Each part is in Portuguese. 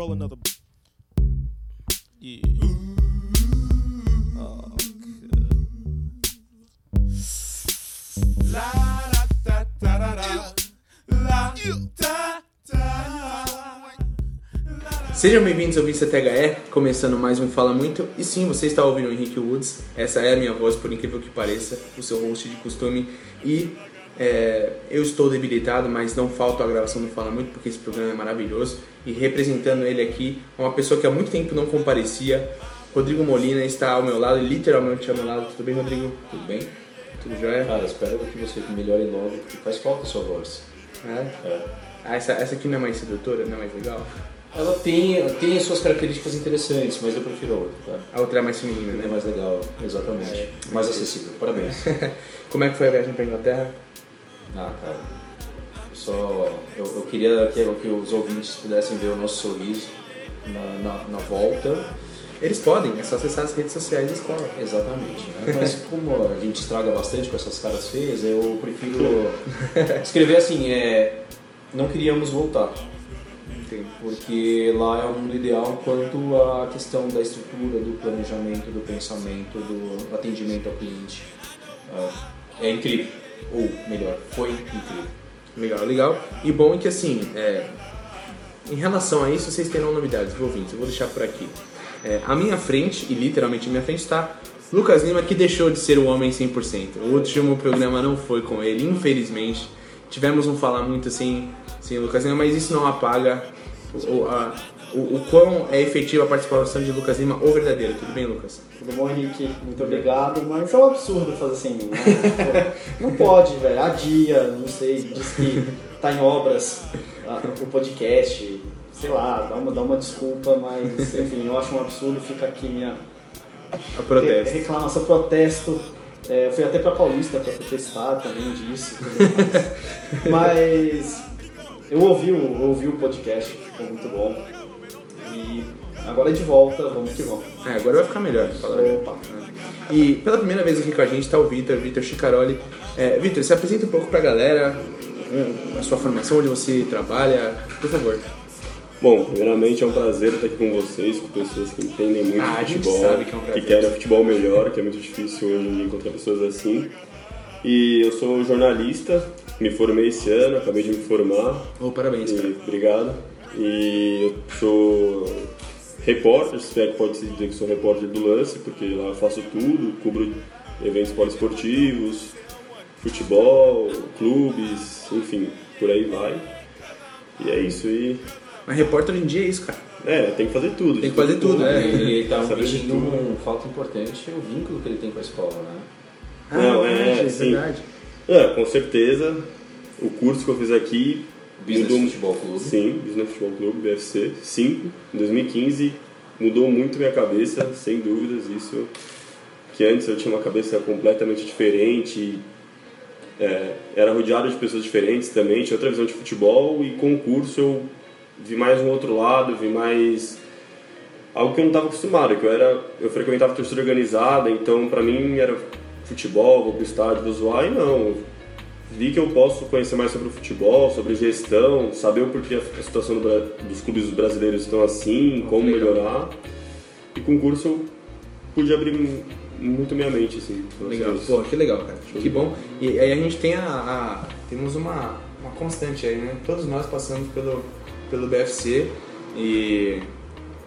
roll another. Yeah. Oh, Sejam bem-vindos ao Vista THE, começando mais um Fala Muito. E sim, você está ouvindo o Henrique Woods. Essa é a minha voz, por incrível que pareça, o seu host de costume. E é, eu estou debilitado, mas não falta a gravação do Fala Muito, porque esse programa é maravilhoso. E representando ele aqui, uma pessoa que há muito tempo não comparecia, Rodrigo Molina está ao meu lado, literalmente ao meu lado. Tudo bem, Rodrigo? Tudo bem? Tudo jóia? Cara, espero que você melhore logo, porque faz falta a sua voz. É? É. Ah, essa, essa aqui não é mais sedutora, não é mais legal? Ela tem, tem as suas características interessantes, mas eu prefiro a outra, tá? A outra é mais feminina, É né? mais legal, exatamente. Mais acessível, parabéns. Como é que foi a viagem para Inglaterra? Ah, cara, eu só... Eu, eu queria que, que os ouvintes pudessem ver o nosso sorriso na, na, na volta. Eles podem, é só acessar as redes sociais da escola. Exatamente, né? Mas como a gente estraga bastante com essas caras feias, eu prefiro escrever assim, é... Não queríamos voltar. Entendi. porque lá é o mundo ideal quanto à questão da estrutura, do planejamento, do pensamento, do atendimento ao cliente. Ah, É incrível, ou melhor, foi incrível. Legal, legal. E bom é que assim, é, em relação a isso, vocês terão novidades, ouvintes? Eu vou deixar por aqui. É, à minha frente, e literalmente à minha frente, está Lucas Lima, que deixou de ser o homem 100%. O último programa não foi com ele, infelizmente. Tivemos um falar muito sem, sem Lucas Lima, mas isso não apaga o, a- o, o quão é efetiva a participação de Lucas Lima, o verdadeiro. Tudo bem, Lucas? Tudo bom, Henrique? Muito obrigado, mas é um absurdo fazer sem mim, né? Não pode, velho. Adia, não sei, diz que tá em obras ah, o podcast, sei lá, dá uma, dá uma desculpa, mas enfim, eu acho um absurdo, fica aqui minha A protesto. reclamação, protesto. É, eu fui até pra Paulista pra protestar também disso. Mas eu ouvi, eu ouvi o podcast, ficou muito bom. E agora é de volta, vamos que vamos. É, agora vai ficar melhor. a. Opa. E pela primeira vez aqui com a gente está o Vitor, Vitor Chicaroli. É, Vitor, se apresenta um pouco pra galera, um, a sua formação, onde você trabalha, por favor. Bom, primeiramente é um prazer estar aqui com vocês, com pessoas que entendem muito Ah, a futebol, que é um prazer. querem futebol melhor, que é muito difícil hoje em dia encontrar pessoas assim. E eu sou jornalista, me formei esse ano, acabei de me formar. Oh, parabéns. E, obrigado. E eu sou repórter, se é que pode se dizer que sou repórter do lance, porque lá eu faço tudo, cubro eventos poliesportivos, futebol, clubes, enfim, por aí vai. E é isso. E Mas repórter hoje em dia é isso, cara. é, tem que fazer tudo. Tem que fazer tudo, é. Ele está Saber de omitindo tudo. um fato importante, o vínculo que ele tem com a escola, né? Não, é, verdade, sim. verdade. É, com certeza. O curso que eu fiz aqui. Business mudou- Futebol Clube. Sim, Business Futebol Clube, BFC 5, em 2015. Mudou muito minha cabeça, sem dúvidas. Isso. Que antes eu tinha uma cabeça completamente diferente. é, era rodeado de pessoas diferentes também, tinha outra visão de futebol. E com o curso eu vi mais um outro lado, vi mais algo que eu não estava acostumado, que eu era eu frequentava torcida organizada, então para mim era futebol, vou pro estádio, vou zoar, e não. Vi que eu posso conhecer mais sobre o futebol, sobre gestão, saber o porquê a situação do dos clubes brasileiros estão assim, como Legal. melhorar. E com o curso eu pude abrir mu- muito minha mente, assim. Legal, pô, que legal, cara. Que bom. E aí a gente tem a. a- temos uma, uma constante aí, né? Todos nós passamos pelo, pelo BFC e.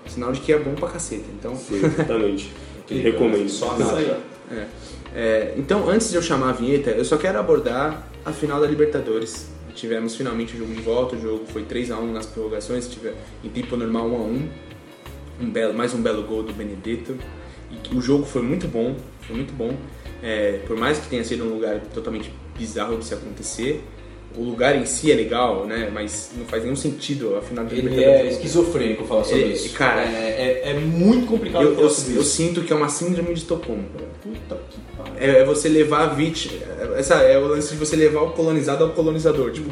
Sinal de que é bom pra caceta. Então. Sim, exatamente. Recomendo. Só Isso aí. nada. É. É, então, antes de eu chamar a vinheta, eu só quero abordar a final da Libertadores. Tivemos finalmente o jogo de volta, o jogo foi 3x1 nas prorrogações, tive em tempo normal 1x1. Um belo, mais um belo gol do Benedetto. E o jogo foi muito bom, foi muito bom. É, por mais que tenha sido um lugar totalmente bizarro de se acontecer, o lugar em si é legal, né? Mas não faz nenhum sentido a final de Ele é esquizofrênico falar sobre Ele- isso. cara, é, é, é muito complicado Eu, eu, falar sobre eu isso. sinto que é uma síndrome de Estocolmo. Puta. É, é você levar a vítima. Essa é o lance de você levar o colonizado ao colonizador. Tipo,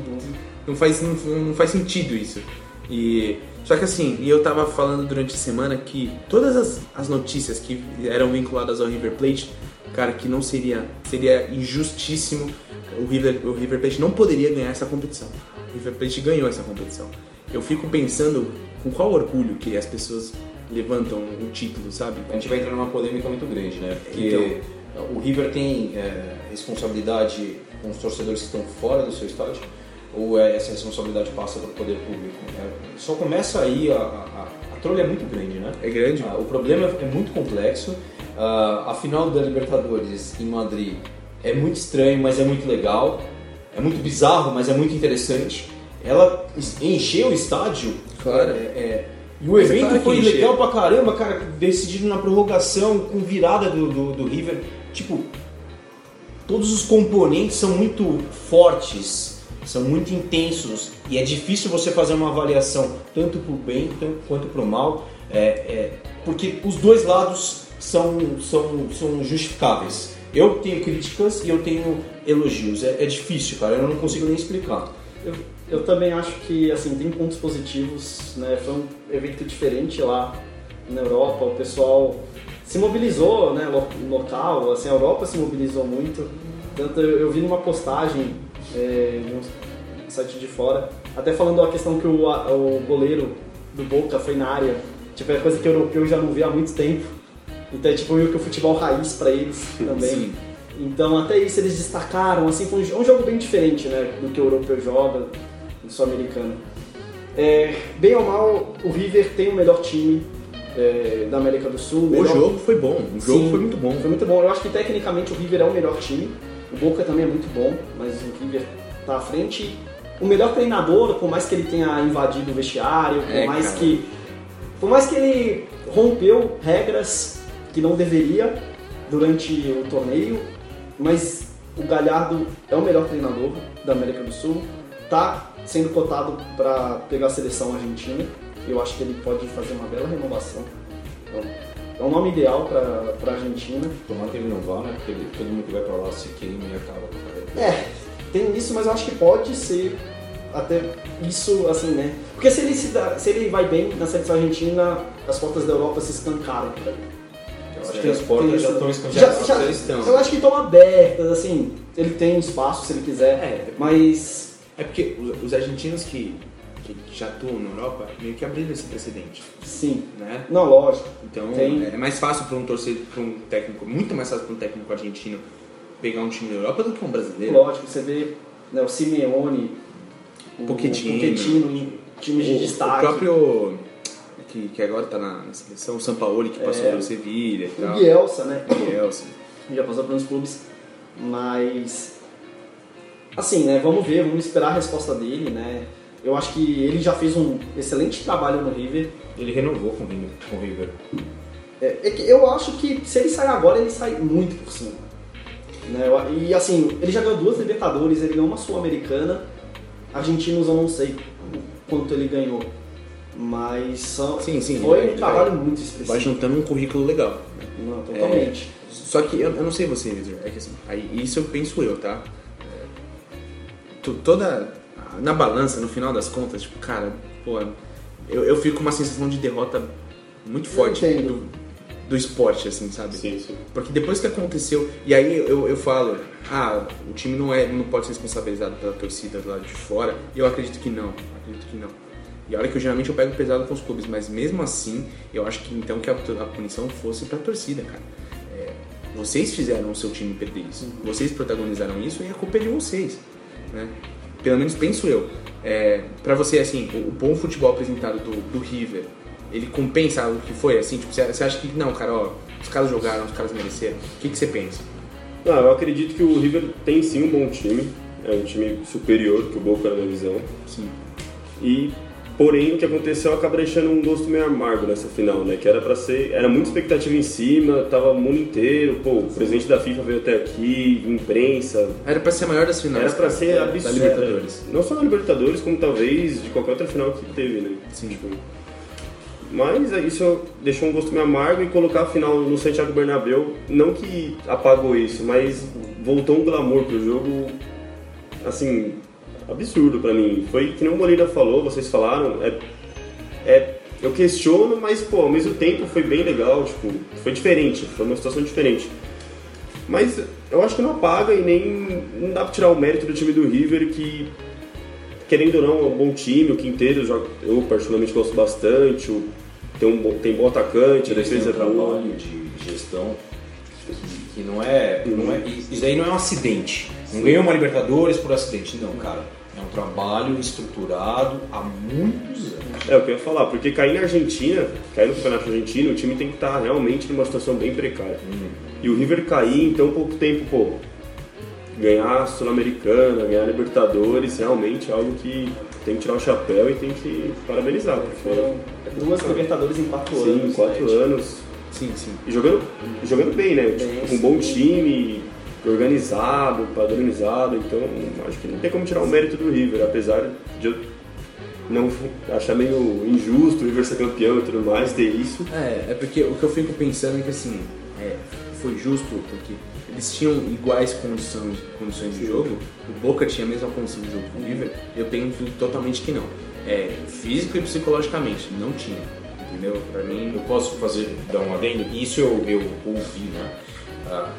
não faz, não, não faz sentido isso. E. Só que assim, e eu tava falando durante a semana que todas as, as notícias que eram vinculadas ao River Plate, cara, que não seria. Seria injustíssimo. O River, o River Plate não poderia ganhar essa competição. O River Plate ganhou essa competição. eu fico pensando com qual orgulho que as pessoas levantam o título, sabe? A gente vai entrar numa polêmica muito grande, né? Porque Então. O River tem é, responsabilidade com os torcedores que estão fora do seu estádio ou é- essa responsabilidade passa para o poder público? É, só começa aí, a, a, a trolha é muito grande, né? É grande. Ah, o problema é muito complexo. Ah, a final da Libertadores em Madrid é muito estranho, mas é muito legal. É muito bizarro, mas é muito interessante. Ela encheu o estádio. Claro. É, é, e o é evento foi legal pra caramba, cara. Decidido na prorrogação, com virada do, do, do River. Tipo, todos os componentes são muito fortes, são muito intensos e é difícil você fazer uma avaliação tanto para o bem tanto quanto para o mal, é, é, porque os dois lados são, são, são justificáveis. Eu tenho críticas e eu tenho elogios. É, é difícil, cara. Eu não consigo nem explicar. Eu, eu também acho que assim tem pontos positivos, né? Foi um evento diferente lá na Europa, o pessoal se mobilizou, né? lo- Local, assim, a Europa se mobilizou muito. Tanto eu, eu vi numa postagem é, num site de fora, até falando a questão que o, a- o goleiro do Boca foi na área, tipo é coisa que o europeu já não vê há muito tempo. Então é tipo meio que o futebol raiz pra eles também. Sim. Então até isso eles destacaram, assim, foi um um jogo bem diferente, né, do que o europeu joga, do sul-americano. É, bem ou mal, o River tem o melhor time é, da América do Sul. O melhor- jogo foi bom, o jogo Sim, foi muito bom. Foi muito bom. Eu acho que tecnicamente o River é o melhor time. O Boca também é muito bom, mas o River tá à frente. O melhor treinador, por mais que ele tenha invadido o vestiário, por É, mais cara. que por mais que ele rompeu regras que não deveria durante o torneio, mas o Galhardo é o melhor treinador da América do Sul, tá sendo cotado para pegar a seleção argentina. Eu acho que ele pode fazer uma bela renovação. Então, é um nome ideal para a Argentina. Tomara que ele não vá, né? Porque ele- todo mundo que vai pra lá se queima e acaba com a. É, tem isso, mas eu acho que pode ser até isso, assim, né? Porque se ele, se, dá- se ele vai bem na seleção argentina, as portas da Europa se escancaram pra ele. Eu acho que as portas já estão já, já estão. eu acho que estão abertas, assim, ele tem espaço se ele quiser, É. mas É porque os argentinos que, que já atuam na Europa meio que abriram esse precedente, sim. né? Não, lógico. Então Tem. é mais fácil para um torcedor, para um técnico, muito mais fácil para um técnico argentino pegar um time da Europa do que um brasileiro. Lógico, você vê né, o Simeone, o Pochettino. Pochettino em times de O, o destaque. próprio que, que agora tá na, na seleção, o Sampaoli que passou É. pelo Sevilha e tal. O Bielsa, né? Bielsa. já passou por uns clubes, mas assim, né? Vamos ver, vamos esperar a resposta dele, né? Eu acho que ele já fez um excelente trabalho no River. Ele renovou com o River. Com o River. É, é que eu acho que se ele sair agora, ele sai muito por cima. Né? E assim, ele já ganhou duas Libertadores, ele ganhou uma Sul-Americana. Argentinos eu não sei quanto ele ganhou. Mas são, Sim, sim, foi ele um vai- trabalho muito Vai específico. juntando um currículo legal. Não, totalmente. Só que eu, eu não sei você, Vitor, é que assim, aí, isso eu penso eu, tá? É, to- toda. Na balança, no final das contas, tipo, cara, pô, eu, eu fico com uma sensação de derrota muito forte do, do esporte, assim, sabe? Sim, sim. Porque depois que aconteceu, e aí eu, eu falo, ah, o time não, é, não pode ser responsabilizado pela torcida do lado de fora, e eu acredito que não, acredito que não. E olha que eu, geralmente eu pego pesado com os clubes, mas mesmo assim, eu acho que então que a, a punição fosse pra torcida, cara. É, vocês fizeram o seu time perder isso, vocês protagonizaram isso e a culpa é de vocês, né? Pelo menos penso eu. É, para você, assim, o, o bom futebol apresentado do, do River, ele compensa o que foi, assim? Tipo, você, você acha que, não, cara, ó, os caras jogaram, os caras mereceram. O que, que você pensa? Não, eu acredito que o River tem sim um bom time. É um time superior que o Boca na minha visão. Sim. E porém o que aconteceu acaba deixando um gosto meio amargo nessa final, né? Que era para ser, era muita expectativa em cima, tava o mundo inteiro, pô, o presidente da FIFA veio até aqui, imprensa, Era pra ser a maior das finais. era pra cara, ser da absurdo. Libertadores. Não só na Libertadores, como talvez de qualquer outra final que teve, né? Sim. Tipo, mas aí isso deixou um gosto meio amargo e colocar a final no Santiago Bernabéu, não que apagou isso, mas voltou um glamour pro jogo, assim, absurdo pra mim. Foi que nem o Moreira falou, vocês falaram, é, é, eu questiono, mas pô, ao mesmo tempo foi bem legal, tipo, foi diferente, foi uma situação diferente. Mas eu acho que não apaga e nem não dá pra tirar o mérito do time do River que querendo ou não, é um bom time, o Quinteiro joga- eu particularmente gosto bastante, o- tem um bom, tem bom atacante, a defesa um é boa. trabalho de gestão que, que não é, não é. Isso aí não é um acidente. Não ganhou uma Libertadores por acidente. Não, cara. É um trabalho estruturado há muitos anos. É o que eu ia falar, porque cair na Argentina, cair no Campeonato Argentino, o time tem que estar realmente numa situação bem precária. E o River cair em tão pouco tempo, pô, ganhar a Sul-Americana, ganhar a Libertadores, realmente é algo que tem que tirar o chapéu e tem que parabenizar, porque Foram duas Libertadores em quatro sim, anos. quatro né? anos. Sim, sim. E jogando, jogando bem, né? Bem, Tipo, um bom sim. time, organizado, padronizado, então acho que não tem como tirar o mérito do River, apesar de eu não achar meio injusto o River ser campeão e tudo mais, ter isso. É, é porque o que eu fico pensando é que assim, é, foi justo porque eles tinham iguais condições, condições de jogo, o Boca tinha a mesma condição de jogo que o River, eu penso totalmente que não. É, físico e psicologicamente, não tinha. Entendeu? Pra mim, Eu posso fazer, dar um adendo? Isso eu, eu ouvi, né? Ah,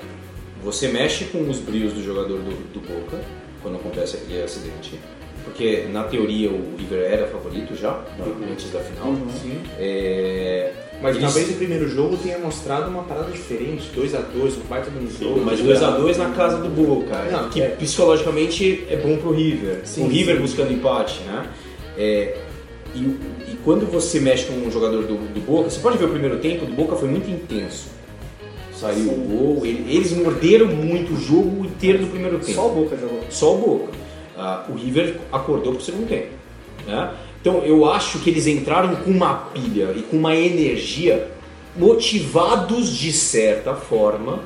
você mexe com os brios do jogador do, do Boca quando acontece aquele acidente. Porque na teoria o River era favorito já, antes da final. sim. É, Mas eles- talvez o primeiro jogo tenha mostrado uma parada diferente, 2x2, um baita de um jogo. Mas 2x2 na casa do Boca, Não, que é. psicologicamente é bom pro River. Sim, o River sim. buscando empate, né? É, e, e quando você mexe com um jogador do, do Boca, você pode ver o primeiro tempo do Boca foi muito intenso. Saiu o gol, ele- eles morderam muito o jogo inteiro do primeiro tempo. Só o Boca jogou. Só o Boca. Ah, o River acordou pro segundo tempo. Né? Então eu acho que eles entraram com uma pilha e com uma energia motivados de certa forma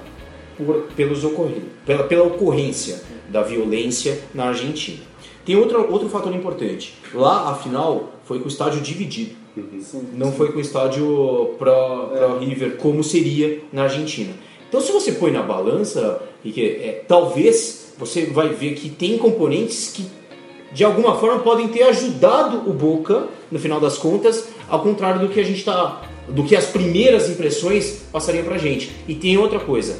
por, pelos ocorridos, pela, pela ocorrência da violência na Argentina. Tem outro, outro fator importante. Lá, a final, foi com o estádio dividido. Sim. Não foi com o estádio para River como seria na Argentina. Então, se você põe na balança, é, talvez você vai ver que tem componentes que de alguma forma podem ter ajudado o Boca no final das contas, ao contrário do que a gente tá, do que as primeiras impressões passariam pra gente. E tem outra coisa,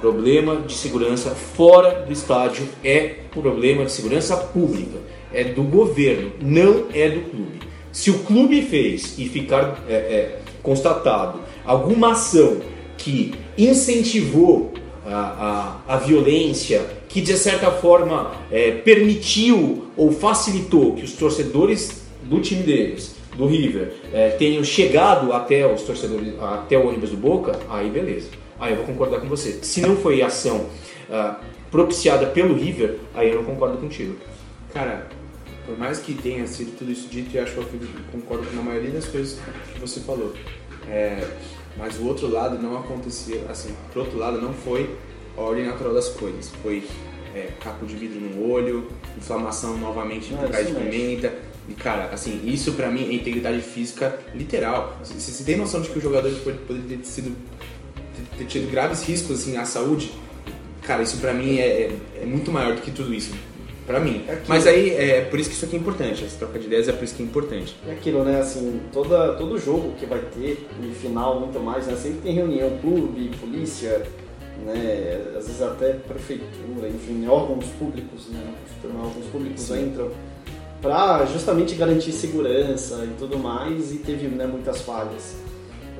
problema de segurança fora do estádio é problema de segurança pública, é do governo, não é do clube. Se o clube fez e ficar é, é, constatado alguma ação que incentivou a, a, a violência, que de certa forma é, permitiu ou facilitou que os torcedores do time deles, do River, é, tenham chegado até os torcedores, até o ônibus do Boca, aí beleza. Aí eu vou concordar com você. Se não foi ação ah, propiciada pelo River, aí eu não concordo contigo. Cara, por mais que tenha sido tudo isso dito, eu acho que eu concordo com a maioria das coisas que você falou. É, mas o outro lado não aconteceu, assim, pro outro lado não foi a ordem natural das coisas. Foi é, capo de vidro no olho, inflamação novamente por causa de pimenta. E cara, assim, isso pra mim é integridade física literal. Você, você tem noção de que o jogador pode, poderia ter sido ter tido graves riscos assim à saúde? Cara, isso pra mim é, é, é muito maior do que tudo isso. Pra mim. É. Mas aí é por isso que isso aqui é importante. Essa troca de ideias é por isso que é importante. É aquilo, né? Assim, toda, todo jogo que vai ter, no final, muito mais, né? Sempre tem reunião, clube, polícia, né? Às vezes até prefeitura, enfim, órgãos públicos, né? Órgãos públicos entram para justamente garantir segurança e tudo mais, e teve né, muitas falhas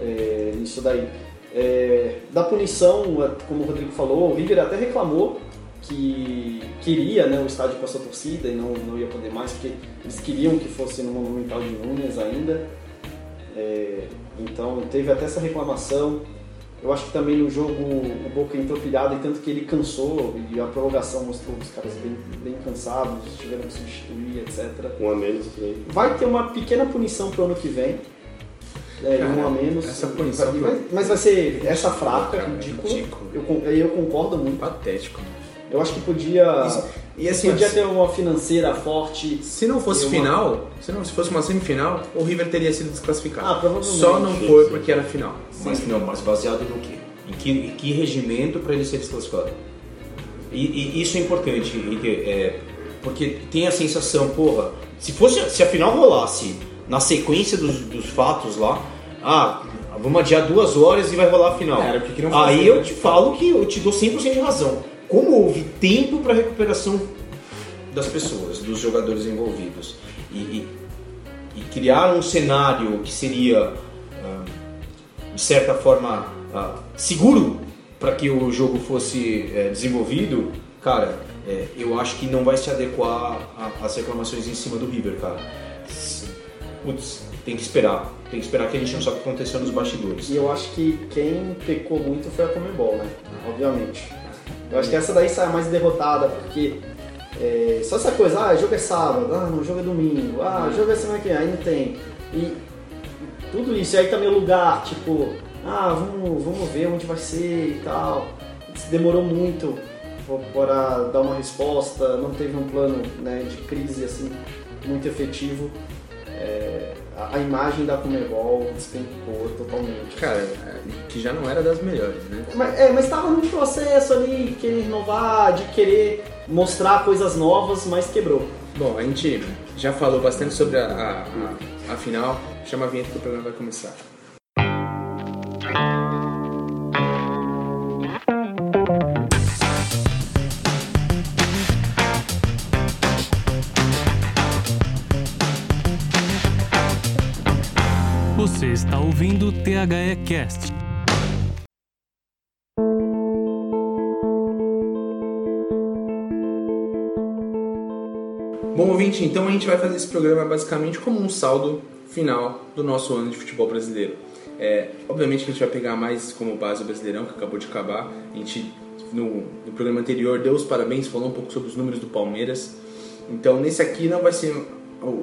é, nisso daí. É, da punição, como o Rodrigo falou, o River até reclamou que queria né, o estádio com a sua torcida e não, não ia poder mais, porque eles queriam que fosse no Monumental de Nunes ainda. É, então teve até essa reclamação. Eu acho que também no jogo o Boca entrou pilhado e tanto que ele cansou e a prorrogação mostrou os caras bem, bem cansados, tiveram que substituir, etc. Um a menos também. Vai ter uma pequena punição pro ano que vem. É, Cara, um a menos. essa punição Vai- mas vai ser essa fraca, Cara, ridícula. ridículo. Eu, eu concordo muito. Patético. Eu acho que podia. Isso- E assim, podia ter uma financeira forte. se não fosse uma- final, se não se fosse uma semifinal, o River teria sido desclassificado. Ah, provavelmente. Só não Sim, foi sim. porque era final. Mas não, mas baseado no quê? Em que, em que regimento para ele ser desclassificado? E, e isso é importante, Henrique, é, porque tem a sensação, porra, se fosse, se a final rolasse na sequência dos, dos fatos lá, ah, vamos adiar duas horas e vai rolar a final. Cara, por que não Aí fazer, eu né? te falo que eu te dou 100% de razão. Como houve tempo para recuperação das pessoas, dos jogadores envolvidos. E, e, e criar um cenário que seria, ah, de certa forma, ah, seguro para que o jogo fosse eh, desenvolvido, cara, eh, eu acho que não vai se adequar às reclamações em cima do River, cara. Putz, tem que esperar. Tem que esperar que a gente não sabe o que aconteceu nos bastidores. E eu acho que quem pecou muito foi a Comebol, né? Obviamente. Eu acho que essa daí sai mais derrotada, porque é, só essa coisa, ah, jogo é sábado, ah, não, jogo é domingo, ah, jogo é semana que vem, aí não tem. E tudo isso, e aí também o lugar, tipo, ah, vamos, vamos ver onde vai ser e tal. Demorou muito para dar uma resposta, não teve um plano né, de crise assim muito efetivo. É, a, a imagem da Comebol despencou totalmente. Cara, que já não era das melhores, né? Mas, é, mas estava num processo ali, querer inovar, de querer mostrar coisas novas, mas quebrou. Bom, a gente já falou bastante sobre a, a, a- a final. Chama a vinheta que o programa vai começar. Você está ouvindo o THE Cast. Bom, ouvinte, então a gente vai fazer esse programa basicamente como um saldo final do nosso ano de futebol brasileiro. É, obviamente que a gente vai pegar mais como base o Brasileirão, que acabou de acabar. A gente, no, no programa anterior, deu os parabéns, falou um pouco sobre os números do Palmeiras. Então, nesse aqui não vai ser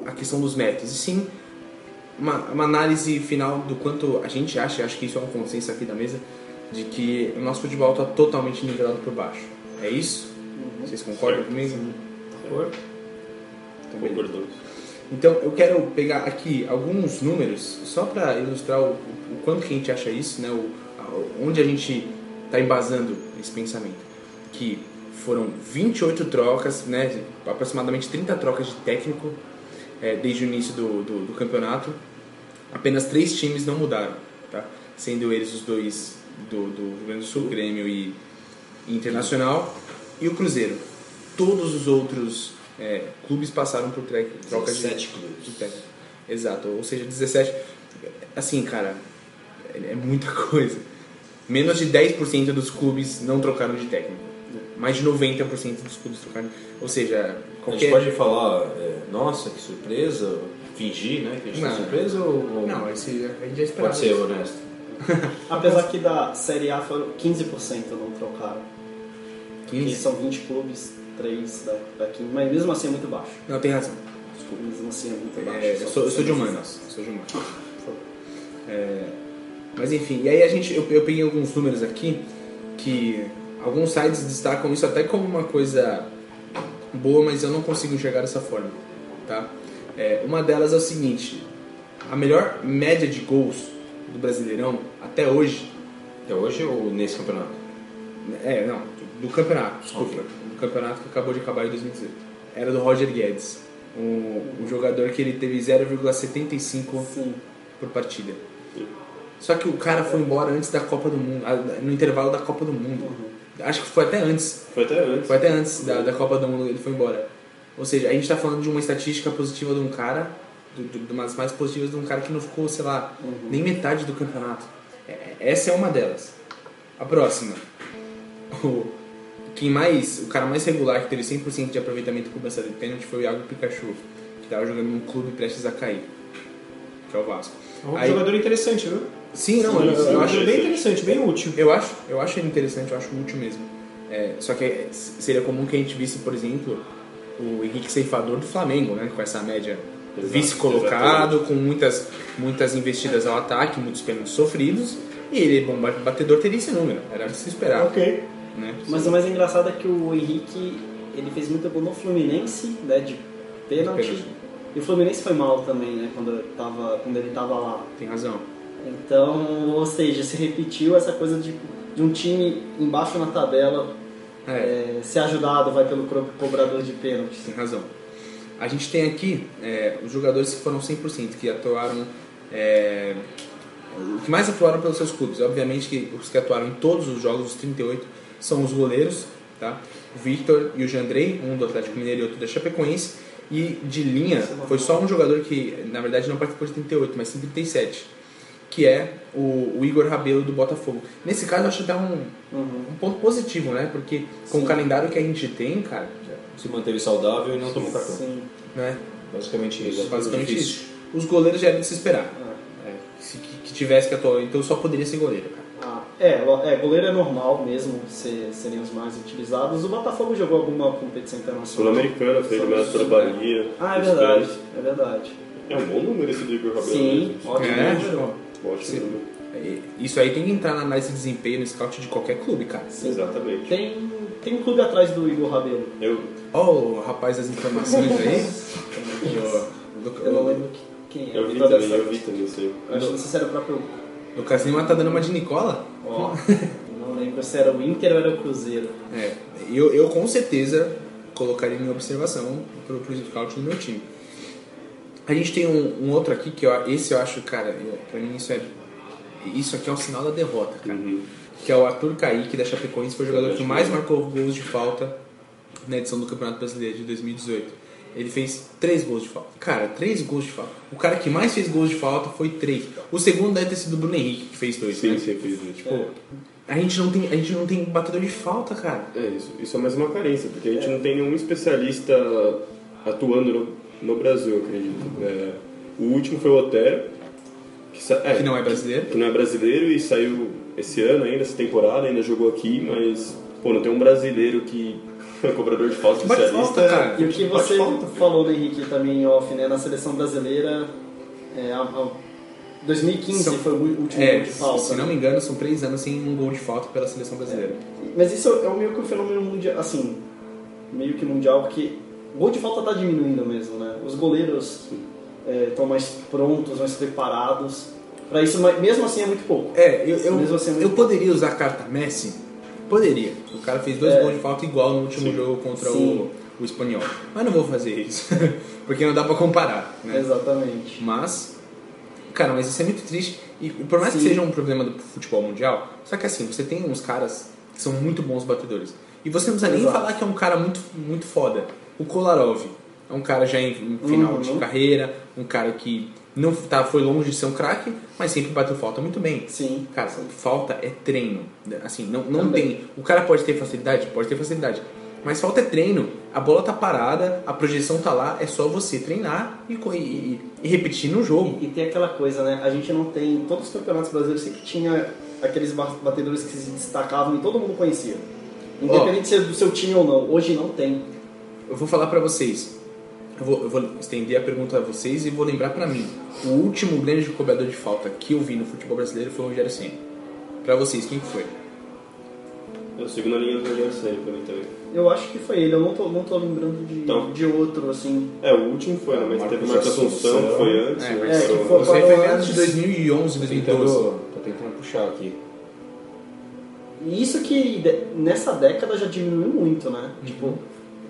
a questão dos méritos, e sim uma, uma análise final do quanto a gente acha, acho que isso é um consenso aqui da mesa, de que o nosso futebol está totalmente nivelado por baixo. É isso? Vocês concordam comigo? Então, beleza. Concordamos. Então eu quero pegar aqui alguns números só para ilustrar o, o quanto que a gente acha isso, né? O, a- onde a gente está embasando esse pensamento. Que foram 28 trocas, né? Aproximadamente 30 trocas de técnico eh, desde o início do, do, do campeonato. Apenas três times não mudaram, tá? Sendo eles os dois do, do Rio Grande do Sul, Grêmio e Internacional e o Cruzeiro. Todos os outros é, clubes passaram por tre- trocas de, 17 clubes. de técnico. Exato, ou seja, 17. Assim, cara, é é muita coisa. Menos de 10% dos clubes não trocaram de técnico. Mais de 90% dos clubes trocaram. Ou seja, A gente qualquer. pode falar, é, nossa, que surpresa, fingir, né, que a gente tá Não. surpresa ou, ou Não, esse, a gente já esperava. pode ser isso. honesto? Apesar que da Série A foram 15% não trocaram. Que 15? são 20 clubes, 3 da, da 15, mas mesmo assim é muito baixo. Não, tem razão. Desculpa. Mesmo assim é muito baixo. É, eu, sou, eu sou de humanas. eu Sou de humanas. É, mas enfim, e aí a gente, eu, eu peguei alguns números aqui que alguns sites destacam isso até como uma coisa boa, mas eu não consigo enxergar dessa forma, tá? É, uma delas é o seguinte: a melhor média de gols do Brasileirão até hoje, Até hoje ou nesse campeonato? é não, do campeonato, desculpa, Ok. do campeonato que acabou de acabar em 2018, era do Roger Guedes, um, um jogador que ele teve 0,75 Sim. por partida. Só que o cara foi embora antes da Copa do Mundo, no intervalo da Copa do Mundo. Acho que foi até antes. Foi até antes. Foi até antes da, da Copa do Mundo ele foi embora. Ou seja, a gente tá falando de uma estatística positiva de um cara, de, de, de umas mais positivas de um cara que não ficou, sei lá, nem metade do campeonato. É- essa é uma delas. A próxima. O, quem mais, o cara mais regular que teve 100% de aproveitamento com cobrança de pênalti foi o Iago Pikachu, que tava jogando num clube prestes a cair, que é o Vasco. É um Aí- jogador interessante, viu? Sim, não, Sim, eu, sim, eu É um acho bem interessante, bem útil. eu acho, eu acho ele interessante, eu acho útil mesmo. É, só que é, seria comum que a gente visse, por exemplo, o Henrique Ceifador do Flamengo, né? Com essa média vice-colocado, com muitas, muitas investidas ao ataque, muitos pênaltis sofridos. E ele, bom batedor, teria esse número. Era de se esperar. Ok. Né? Mas o mais engraçado é que o Henrique ele fez muito gol no Fluminense, né, de pênalti. Pênalti. E o Fluminense foi mal também, né, quando, tava, quando ele tava lá. Tem razão. Então, ou seja, se repetiu essa coisa de, de um time embaixo na tabela É, é, ser ajudado, vai pelo co- cobrador de pênaltis. tem razão. A gente tem aqui é, os jogadores que foram 100%, que atuaram. É, o que mais atuaram pelos seus clubes. Obviamente que os que atuaram em todos os jogos, os 38, são os goleiros, tá? O Victor e o Jandrei, um do Atlético Mineiro e outro da Chapecoense. E de linha, foi só um jogador que, na verdade, não participou de 38, mas sim 37, que é o, o Igor Rabelo do Botafogo. Nesse caso, eu acho até um, um ponto positivo, né? Porque com o calendário que a gente tem, cara, Se manteve saudável e não tomou cartão. Sim. né? Basicamente isso. Basicamente Difícil. isso. Os goleiros já era de se esperar. É, se, que, que tivesse que atuar, então só poderia ser goleiro, cara. Ah, é, é, goleiro é normal mesmo, ser, serem os mais utilizados. O Botafogo jogou alguma competição internacional? Sul-Americana, foi eliminado pela Bahia. Ah, é verdade, é verdade. É um bom número esse do Igor Rabelo. Sim, mesmo. ótimo É, número. Ótimo Sim. número. É, Isso aí tem que entrar na análise de desempenho no scout de qualquer clube, cara. Sim. Exatamente. Tem, tem um clube atrás do Igor Rabelo. Eu, Ó o rapaz das informações aí. O- Eu não lembro quem é. eu vi Vitor também, eu vi também isso aí. Acho que não sei se era o próprio. O Lucas Lima tá dando uma de Nicola. Ó, não lembro se era o Inter ou era o Cruzeiro. É, eu, eu com certeza colocaria em observação pro, pro scout do meu time. A gente tem um, um outro aqui que esse eu acho, cara, pra mim isso é. Isso aqui é o sinal da derrota, cara. Uhum. Que é o Arthur Kaique da Chapecoense, foi o jogador que mais marcou gols de falta na edição do Campeonato Brasileiro de 2018. Ele fez três gols de falta. Cara, três gols de falta. O cara que mais fez gols de falta foi três. O segundo deve ter sido o Bruno Henrique, que fez dois, Sim, né? sim, fiz isso. Pô, a gente não tem, a gente não tem batedor de falta, cara. É, isso, isso é mais uma carência, porque a gente não tem nenhum especialista atuando no, no Brasil, eu acredito. É, o último foi o Otero, que, sa- é, Que não é brasileiro. que não é brasileiro e saiu esse ano ainda, essa temporada, ainda jogou aqui, mas pô, não tem um brasileiro que é cobrador de falta Bate especialista. falta, cara. E o que você falta. falou, né, Henrique, também em off, né? Na seleção brasileira, é, a, a 2015 São- foi o último É, gol de falta. se não né? me engano, são três anos sem um gol de falta pela seleção brasileira. Mas isso é meio que um fenômeno mundial, assim, meio que mundial, porque o gol de falta tá diminuindo mesmo, né? Os goleiros estão mais prontos, mais preparados. Pra isso, mas mesmo assim é muito pouco. É, eu, eu, Mesmo assim, é eu poderia usar a carta Messi? Poderia. O cara fez dois É. gols de falta igual no último jogo contra o, Sim. o espanhol. Mas não vou fazer isso, porque não dá pra comparar, né? Exatamente. Mas, cara, mas isso é muito triste. E por mais que Sim. seja um problema do futebol mundial, só que assim, você tem uns caras que são muito bons batedores. E você não precisa nem Exato. falar que é um cara muito, muito foda. O Kolarov é um cara já em, final Uhum. de carreira, um cara que não tá, foi longe de ser um craque, mas sempre bateu falta muito bem. Sim. Cara, falta é treino. Assim, não, não Também. tem. O cara pode ter facilidade? Pode ter facilidade. Mas falta é treino. A bola tá parada, a projeção tá lá, é só você treinar e, e- e repetir no jogo. E, e tem aquela coisa, né? A gente não tem. Todos os campeonatos brasileiros sempre tinha aqueles ba- batedores que se destacavam e todo mundo conhecia. Independente de ser do seu time ou não. Hoje não tem. Eu vou falar pra vocês. Eu vou, eu vou estender a pergunta a vocês e vou lembrar pra mim. O último grande cobrador de falta que eu vi no futebol brasileiro foi o Rogério Senna. Pra vocês, quem que foi? Eu sigo na linha do Rogério Ceni pra mim também. Eu acho que foi ele, eu não tô, não tô lembrando de, Então. de outro, assim. É, o último foi, né? Mas Marcos teve Marcos Assunção, que foi antes. É, mas É, que Então, foi- foi antes de antes. 2011, Tô 2012. tentando, tô tentando puxar aqui. E isso que nessa década já diminuiu muito, né? Tipo, no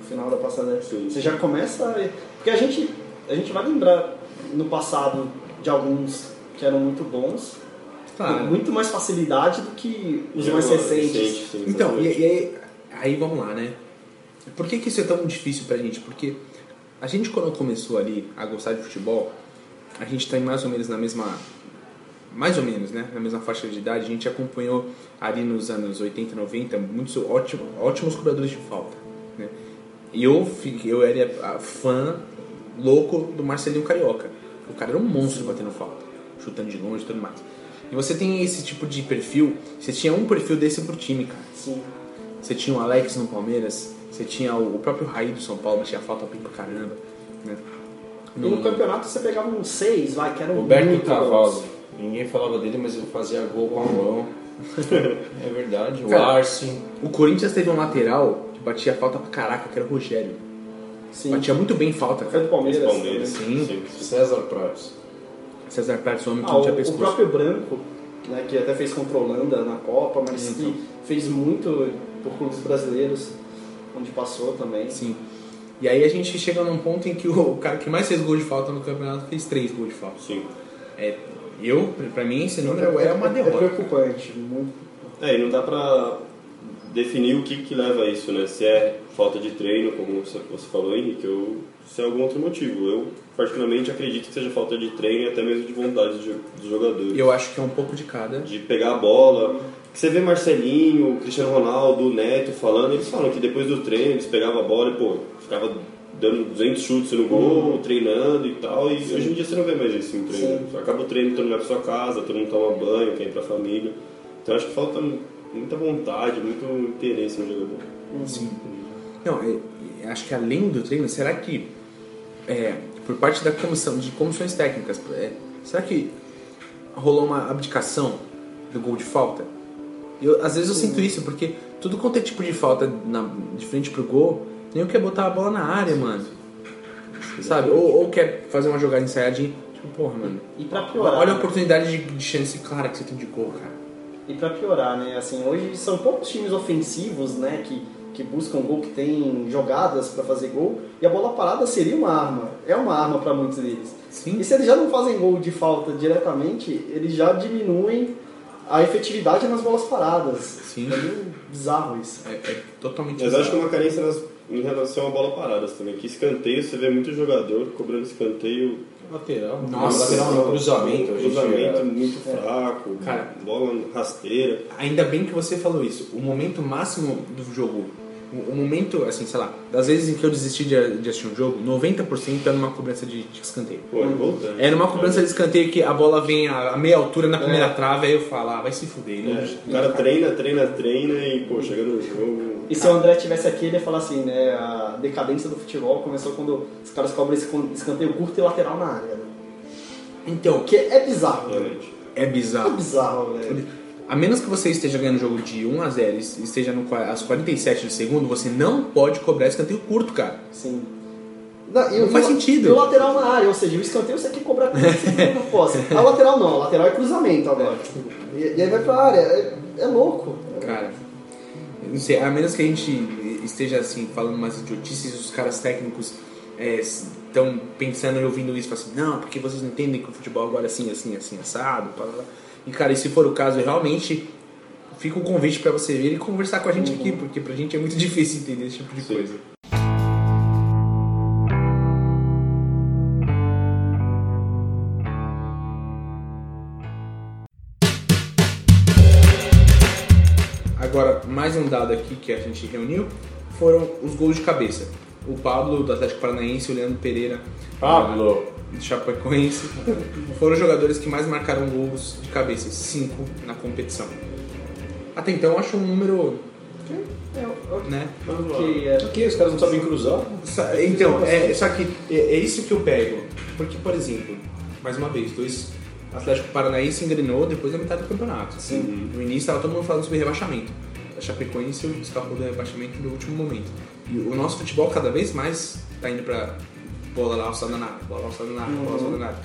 final da passada. Sim. Você já começa a... Porque a gente, a gente vai lembrar no passado de alguns que eram muito bons, com Claro. muito mais facilidade do que os mais recentes. recente, sim, Então, e, e aí, aí vamos lá, né? Por que, que isso é tão difícil pra gente? Porque a gente quando começou ali a gostar de futebol, a gente tá em mais ou menos na mesma. Mais ou menos, né? Na mesma faixa de idade, a gente acompanhou ali nos anos 80, 90 muitos ótimos, ótimos cobradores de falta. Eu, fiquei- eu era fã louco do Marcelinho Carioca. O cara era um monstro batendo falta, chutando de longe e tudo mais. E você tem esse tipo de perfil, você tinha um perfil desse pro time, cara. Sim. Você tinha o Alex no Palmeiras, você tinha o próprio Raí do São Paulo, batia falta bem pra caramba. Né? E no campeonato você pegava uns seis, vai, que eram Roberto muito Carvalho. bons. Ninguém falava dele, mas ele fazia gol com a mão. é verdade. O Arce. O Corinthians teve um lateral batia falta pra caraca, que era o Rogério. Sim. Batia muito bem falta, Foi cara. do Palmeiras. Palmeiras, também. Sim. César Prates. César Prates, o homem que Ah, não o, tinha o pescoço. próprio Branco, né, que até fez contra a Holanda na Copa, mas Então. que fez muito por clubes brasileiros, onde passou também. Sim. E aí a gente chega num ponto em que o cara que mais fez gol de falta no campeonato fez três gols de falta. Sim. É, eu, pra mim, esse número é uma É derrota. preocupante, muito. É, e não dá pra definir o que, que leva a isso, né? Se é falta de treino, como você falou, Henrique, ou se é algum outro motivo. Eu, particularmente, acredito que seja falta de treino e até mesmo de vontade de- dos jogadores. Eu acho que é um pouco de cada. De pegar a bola. Você vê Marcelinho, Cristiano Ronaldo, Neto falando, eles falam que depois do treino eles pegavam a bola e, pô, ficava dando 200 chutes no gol, treinando e tal, e hoje em dia você não vê mais isso no treino. Acaba o treino, todo mundo vai pra sua casa, todo mundo toma banho, quer ir pra família. Então acho que falta muita vontade, muito interesse no jogador. Sim. Não, é- é- acho que além do treino, será que é, por parte da comissão, de comissões técnicas, é, será que rolou uma abdicação do gol de falta? Eu, às vezes eu sinto isso, porque tudo quanto é tipo de falta na- de frente pro gol, nem quer botar a bola na área, mano. Sabe? Ou, ou quer fazer uma jogada ensaiadinha. Tipo, porra, mano. E pra piorar. Olha a oportunidade de, de chance clara que você tem de gol, cara. E pra piorar, né? Assim, hoje são poucos times ofensivos, né? Que, que buscam gol, que tem jogadas pra fazer gol. E a bola parada seria uma arma. É uma arma pra muitos deles. Sim. E se eles já não fazem gol de falta diretamente, eles já diminuem a efetividade nas bolas paradas. Sim. É meio bizarro isso. É, é totalmente Mas acho que é bizarro. uma carência nas- em relação à bola paradas também. Que escanteio, você vê muito jogador cobrando escanteio, Lateral. Nossa. lateral não, cruzamento. a gente cruzamento é- muito fraco, Cara. bola rasteira. Ainda bem que você falou isso. O momento máximo do jogo, o, momento, assim, sei lá, das vezes em que eu desisti de, de assistir um jogo, 90% era numa cobrança de, de escanteio. Pô, é. Era uma cobrança de escanteio que a bola vem a, a meia altura na primeira trave, aí eu falo, ah, vai se fuder. não- É, o cara treina, treina, treina e, pô, chega no jogo. E se o André tivesse aqui, ele ia falar assim, né? A decadência do futebol começou quando os caras cobram esse escanteio curto e lateral na área. Né? Então, Porque é bizarro. velho. Realmente. é É bizarro. bizarro, velho. A menos que você esteja ganhando o jogo de 1 a 0 e esteja no, às 47 do segundo, você não pode cobrar escanteio curto, cara. Sim. Não, Não faz o- sentido. E o lateral na área, ou seja, o escanteio você quer cobrar com segundo posse. A lateral não, a lateral é cruzamento agora. E, e aí vai pra área. É, é louco. Cara, não sei, a menos que a gente esteja assim, falando umas idiotices, os caras técnicos estão pensando e ouvindo isso, assim, não, porque vocês não entendem que o futebol agora é assim, assim, assim, assado, blá, blá. E cara, e se for o caso, realmente fica o convite pra você vir e conversar com a gente aqui, porque pra gente é muito difícil entender esse tipo de Sim. coisa. Agora, mais um dado aqui que a gente reuniu foram os gols de cabeça. O Pablo, do Atlético Paranaense, o Leandro Pereira, Pablo. do Chapecoense, foram os jogadores que mais marcaram gols de cabeça, cinco na competição. Até então, eu acho um número, né? Que é, Ok, os caras não sabem cruzar. Então, é, só que é, é isso que eu pego. Porque, por exemplo, mais uma vez, dois Atlético Paranaense engrenou depois da metade do campeonato. Sim. No início estava todo mundo falando sobre rebaixamento. A Chapecoense escapou do rebaixamento no último momento. E o nosso futebol cada vez mais está indo para bola lá alçada na área, bola alçada na área, bola alçada na área.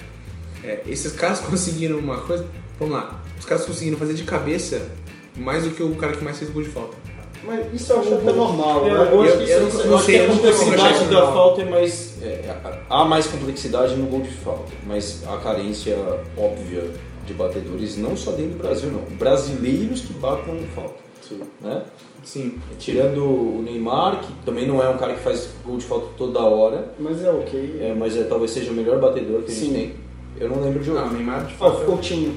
É, esses caras conseguiram uma coisa. Vamos lá, os caras conseguiram fazer de cabeça mais do que o cara que mais fez gol de falta. mas isso eu acho até normal, né? eu acho que, isso- eu acho que a complexidade da falta é mais. é, há mais complexidade no gol de falta, mas a carência óbvia de batedores, não só dentro do Brasil, não. Brasileiros que batam falta. Né? Sim. Tirando o Neymar, que também não é um cara que faz gol de falta toda hora, Mas é ok. é, mas é, talvez seja o melhor batedor que a gente Sim. tem. Eu não lembro de Não, outro. o Neymar de Ó, fato. o Coutinho.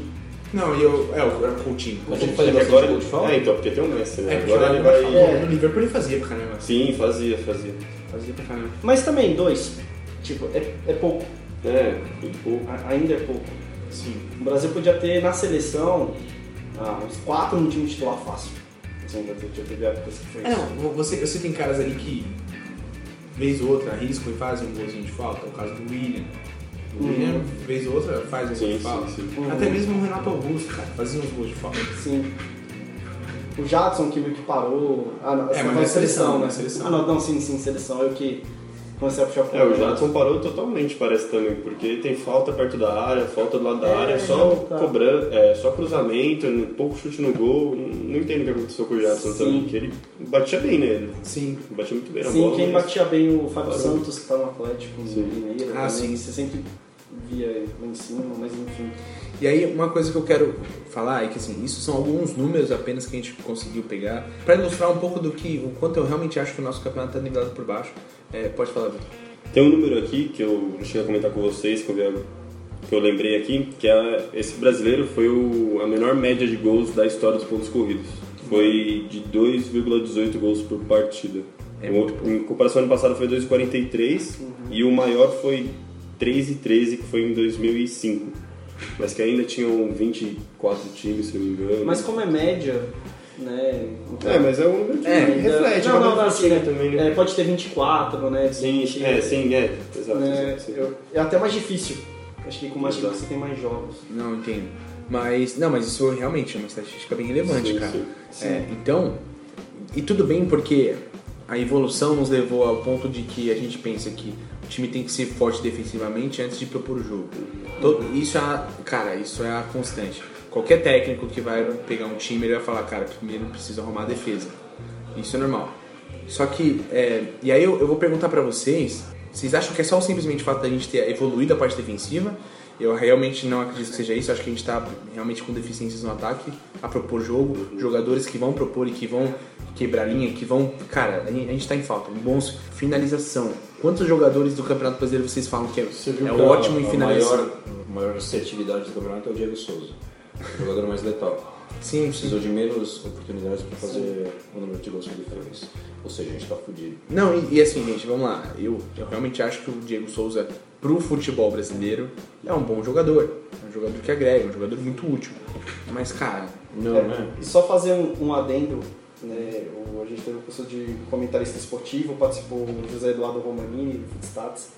Não, e eu. É, o era o Coutinho. Mas ele É faz que bastante agora gol de falta? É, então, porque tem o Messi, né? É, porque agora ele vai. É. No Liverpool ele fazia pra caramba. Sim, fazia, fazia. Fazia pra caramba. Mas também, dois. Tipo, é, é pouco. É, muito pouco. A- Ainda é pouco. Sim. O Brasil podia ter na seleção ah, uns quatro no time titular fácil. Já teve- já teve épocas que foi É, não, você, você tem caras ali que, vez ou outra, arriscam e fazem um golzinho de falta. É o caso do William. O Uhum. William, vez ou outra, faz um gol Sim, de sim, falta. sim. Uhum. Até mesmo o Renato Augusto, cara, fazia uns gols de falta. Sim. O Jadson que meio que parou. Ah, não, É, mas foi na seleção, na seleção. Ah, não, não, sim, sim, seleção. Eu que comecei a puxar É, o Jadson parou totalmente, parece também, porque tem falta perto da área, falta do lado da É, área, só tá. cobrando, é, só cruzamento, pouco chute no gol. Não, entendo o que aconteceu com o Jadson Sim. também, que ele batia bem nele. Sim. Batia muito bem na Sim, bola. quem mas- batia bem o Fábio Parou. Santos, que tá no Atlético Sim. Mineiro, Ah, também, sim. você sempre iria lá em cima, mas enfim. E aí, uma coisa que eu quero falar é que, assim, isso são alguns números apenas que a gente conseguiu pegar para ilustrar um pouco do que, o quanto eu realmente acho que o nosso campeonato está nivelado por baixo. É, pode falar, Vitor. Tem um número aqui que eu cheguei a comentar com vocês, que eu, vi- que eu lembrei aqui, que é, esse brasileiro foi o, a menor média de gols da história dos pontos corridos. Foi de 2,18 gols por partida. É O- em comparação ao ano passado foi 2,43 e o maior foi 3,13, que foi em 2005. Mas que ainda tinham 24 times, se não me engano. Mas como é média, né? então- É, mas é um número que É, reflete. não, não, não, assim, também, né? é, pode ter 24, né? Sim, 20, é, sim, é. Exato, né, exato, sim. é até mais difícil. Acho que com mais Exato. você tem mais jogos. Não, entendo. Mas, não, mas isso realmente é uma estatística bem relevante, Sim, cara. sim. É, então, e tudo bem porque a evolução nos levou ao ponto de que a gente pensa que o time tem que ser forte defensivamente antes de propor o jogo. Todo- isso é, a, cara, isso é a constante. Qualquer técnico que vai pegar um time, ele vai falar, cara, primeiro precisa arrumar a defesa. Isso é normal. Só que, é, e aí eu, eu vou perguntar pra vocês, vocês acham que é só simplesmente o fato da gente ter evoluído a parte defensiva? Eu realmente não acredito que seja isso, acho que a gente tá realmente com deficiências no ataque, a propor jogo, jogadores que vão propor e que vão quebrar linha, que vão... Cara, a gente, a gente tá em falta, bons finalização. Quantos jogadores do Campeonato Brasileiro vocês falam que é, é ótimo a, em a finalização? maior, a maior assertividade do campeonato é o Diego Souza. O jogador mais letal. Sim, sim. Precisou de menos oportunidades para fazer o número de gols que ele fez. Ou seja, a gente tá fudido. Não, e, e assim, gente, vamos lá. Eu, eu realmente acho que o Diego Souza, pro futebol brasileiro, é um bom jogador. É um jogador que agrega, um jogador muito útil. Mas, cara, Não, É, né? E só fazer um, um adendo, né? o- a gente teve um curso de comentarista esportivo, participou o José Eduardo Romanini, do Footstats.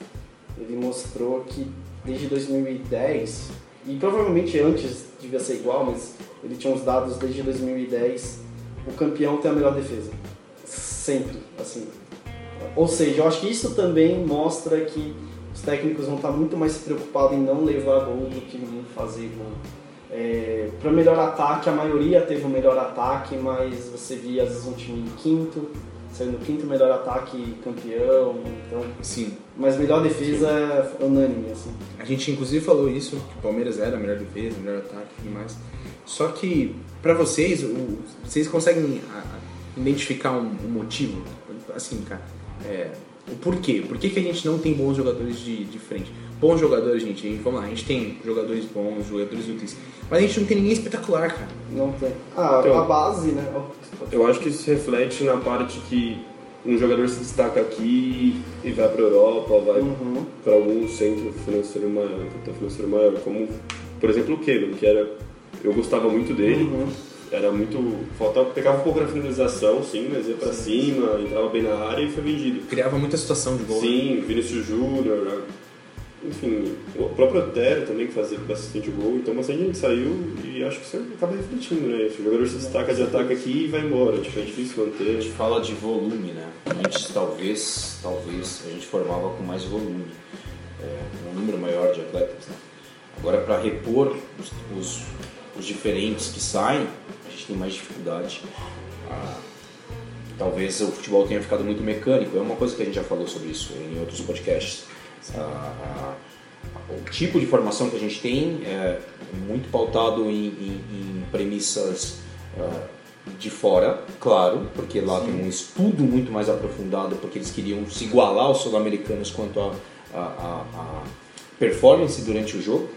Ele mostrou que desde 2010, e provavelmente antes devia ser igual, mas ele tinha uns dados desde 2010, o campeão tem a melhor defesa. Sempre, assim. Ou seja, eu acho que isso também mostra que os técnicos vão estar muito mais preocupados em não levar gol do que em fazer gol. É, para melhor ataque, a maioria teve o melhor ataque, mas você via às vezes um time em quinto, sendo o quinto melhor ataque campeão, então. sim. Mas melhor defesa é unânime, assim. A gente inclusive falou isso, que o Palmeiras era a melhor defesa, o melhor ataque e tudo mais. Só que, pra vocês, o- vocês conseguem a- a- identificar um, um motivo? Assim, cara, é, o porquê? Por que, que a gente não tem bons jogadores de, de frente? Bons jogadores, gente, vamos lá, a gente tem jogadores bons, jogadores úteis, mas a gente não tem ninguém espetacular, cara. Não tem. Ah, Então- a base, né? Eu acho que isso reflete na parte que um jogador se destaca aqui e vai para Europa, vai Uhum. para algum centro financeiro maior, capital financeiro maior, como por exemplo o Kevin, que era eu gostava muito dele, Uhum. Era muito faltava pegava um pouco na finalização, sim, mas ia para cima, entrava bem na área e foi vendido. Criava muita situação de gol. né? Sim, Vinícius Júnior, enfim, o próprio Otero também que fazia bastante gol, então bastante gente saiu e acho que isso acaba refletindo, né? O jogador se destaca de ataque aqui e vai embora, tipo, é difícil A gente manter. fala de volume, né? Antes, talvez, talvez, a gente formava com mais volume, é, um número maior de atletas, né? Agora, para repor os, os, os diferentes que saem, tem mais dificuldade. Ah, talvez o futebol tenha ficado muito mecânico, é uma coisa que a gente já falou sobre isso em outros podcasts. Ah, ah, o tipo de formação que a gente tem é muito pautado em, em- em premissas de fora, claro, porque lá tem um estudo muito mais aprofundado, porque eles queriam se igualar aos sul-americanos quanto a performance durante o jogo.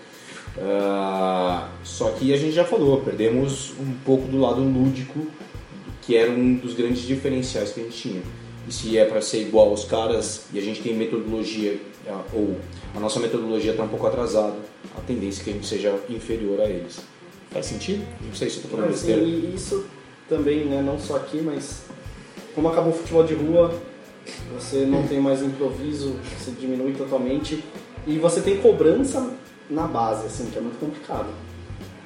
Ah, só que a gente já falou, perdemos um pouco do lado lúdico, que era um dos grandes diferenciais que a gente tinha. E se é para ser igual aos caras e a gente tem metodologia, ah, ou a nossa metodologia está um pouco atrasada, a tendência é que a gente seja inferior a eles. Faz sentido? Não sei se eu estou falando Assim, besteira. e isso também, né, não só aqui, mas como acabou o futebol de rua, você não tem mais improviso, você diminui totalmente e você tem cobrança na base, assim, que é muito complicado.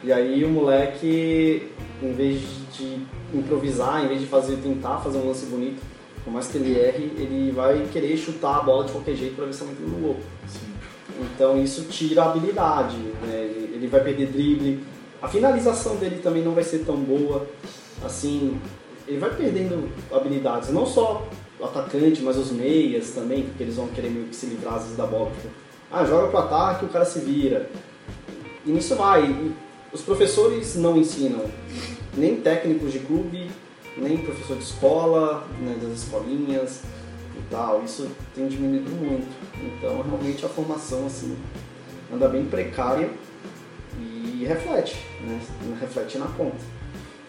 E aí o moleque, em vez de improvisar, em vez de fazer, tentar fazer um lance bonito, por mais que ele erre, ele vai querer chutar a bola de qualquer jeito para ver se ela entra no gol. Então isso tira a habilidade, né? ele, vai perder drible, a finalização dele também não vai ser tão boa, assim, ele vai perdendo habilidades, não só o atacante, mas os meias também, porque eles vão querer meio que se livrar às vezes da bola. Tipo, Ah, joga pro ataque, o cara se vira. E nisso vai. E os professores não ensinam, nem técnicos de clube, nem professor de escola, né, das escolinhas e tal. Isso tem diminuído muito. Então, realmente, a formação assim anda bem precária e reflete, né? Reflete na conta.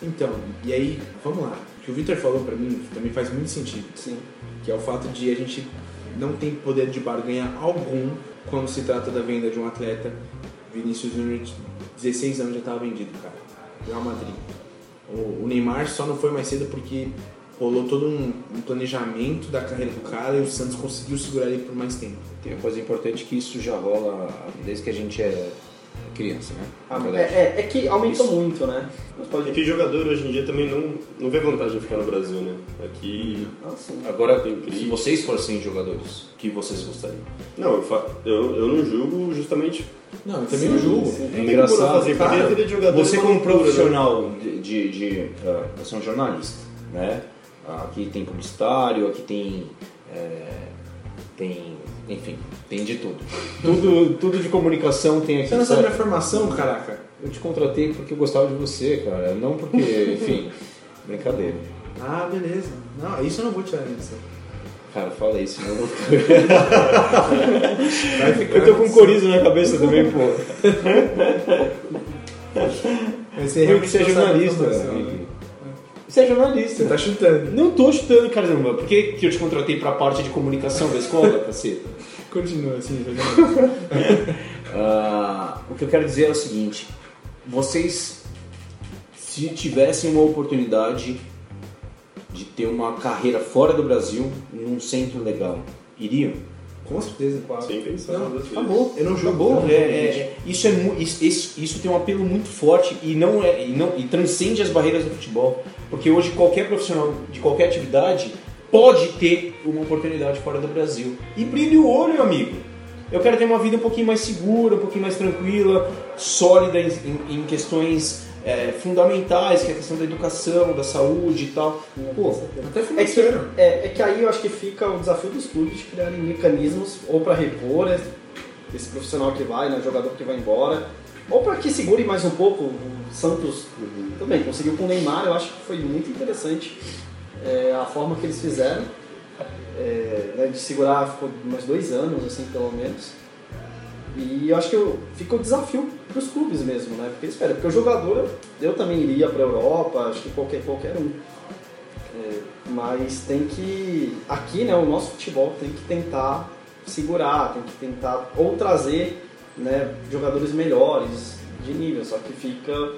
Então, e aí, vamos lá. O que o Victor falou pra mim também faz muito sentido. Sim. Que é o fato de a gente não tem poder de barganha algum quando se trata da venda de um atleta. Vinícius Júnior, 16 anos já estava vendido, cara. Real Madrid. O, Neymar só não foi mais cedo porque rolou todo um planejamento da carreira do cara e o Santos conseguiu segurar ele por mais tempo. Tem uma coisa importante que isso já rola desde que a gente é criança, né? Ah, é, é- é que aumentou Isso. muito, né? Pode É que jogador hoje em dia também não, não vê vantagem em ficar no Brasil, né? Aqui. Ah, sim. Agora, Tem se crise. vocês fossem jogadores, o que vocês gostariam? Não, eu, fa- eu, eu não julgo justamente. Não, eu também não julgo. sim. Como não fazer, cara. porque a vida de jogador Você é como né? profissional de, de, de, ah, você é um jornalista, né? Aqui tem publicitário, aqui tem, é, tem, enfim, tem de tudo. Tudo, tudo de comunicação tem aqui. Você não sabe minha formação, caraca? Eu te contratei porque eu gostava de você, cara, não porque, enfim, brincadeira. Ah, beleza. Não, isso eu não vou tirar disso. Cara, fala isso, senão eu vou. Eu tô com um corizo na cabeça também, pô. Vai ser Eu que você é realmente jornalista, não sabe a formação, Henrique. né? Você é jornalista. Você tá chutando. Não tô chutando, caramba. Por que, que eu te contratei pra parte de comunicação da escola, caceta? Continua assim. Ah, o que eu quero dizer é o seguinte: vocês, se tivessem uma oportunidade de ter uma carreira fora do Brasil, num centro legal, iriam? Com certeza. Sem pensar. Não, duas vezes. acabou. Eu não jogo. Acabou. É, é, isso, é, isso, isso, tem um apelo muito forte e não é e, não, e transcende as barreiras do futebol. Porque hoje qualquer profissional de qualquer atividade pode ter uma oportunidade fora do Brasil. E brilhe o olho, amigo. Eu quero ter uma vida um pouquinho mais segura, um pouquinho mais tranquila, sólida em, em- em questões é, fundamentais, que é a questão da educação, da saúde e tal. Pô, Até É que, é, é que aí eu acho que fica o desafio dos clubes de criarem mecanismos ou para repor esse profissional que vai, né, jogador que vai embora, ou para que segure mais um pouco. O Santos também conseguiu com o Neymar, eu acho que foi muito interessante é, a forma que eles fizeram é, né, de segurar, ficou mais dois anos, assim, pelo menos. E eu acho que eu, fica o desafio para os clubes mesmo, né? Porque espera, porque o jogador, eu, eu também iria para a Europa, acho que qualquer, qualquer um. É, mas tem que. Aqui, né, o nosso futebol tem que tentar segurar, tem que tentar ou trazer né, jogadores melhores de nível, só que fica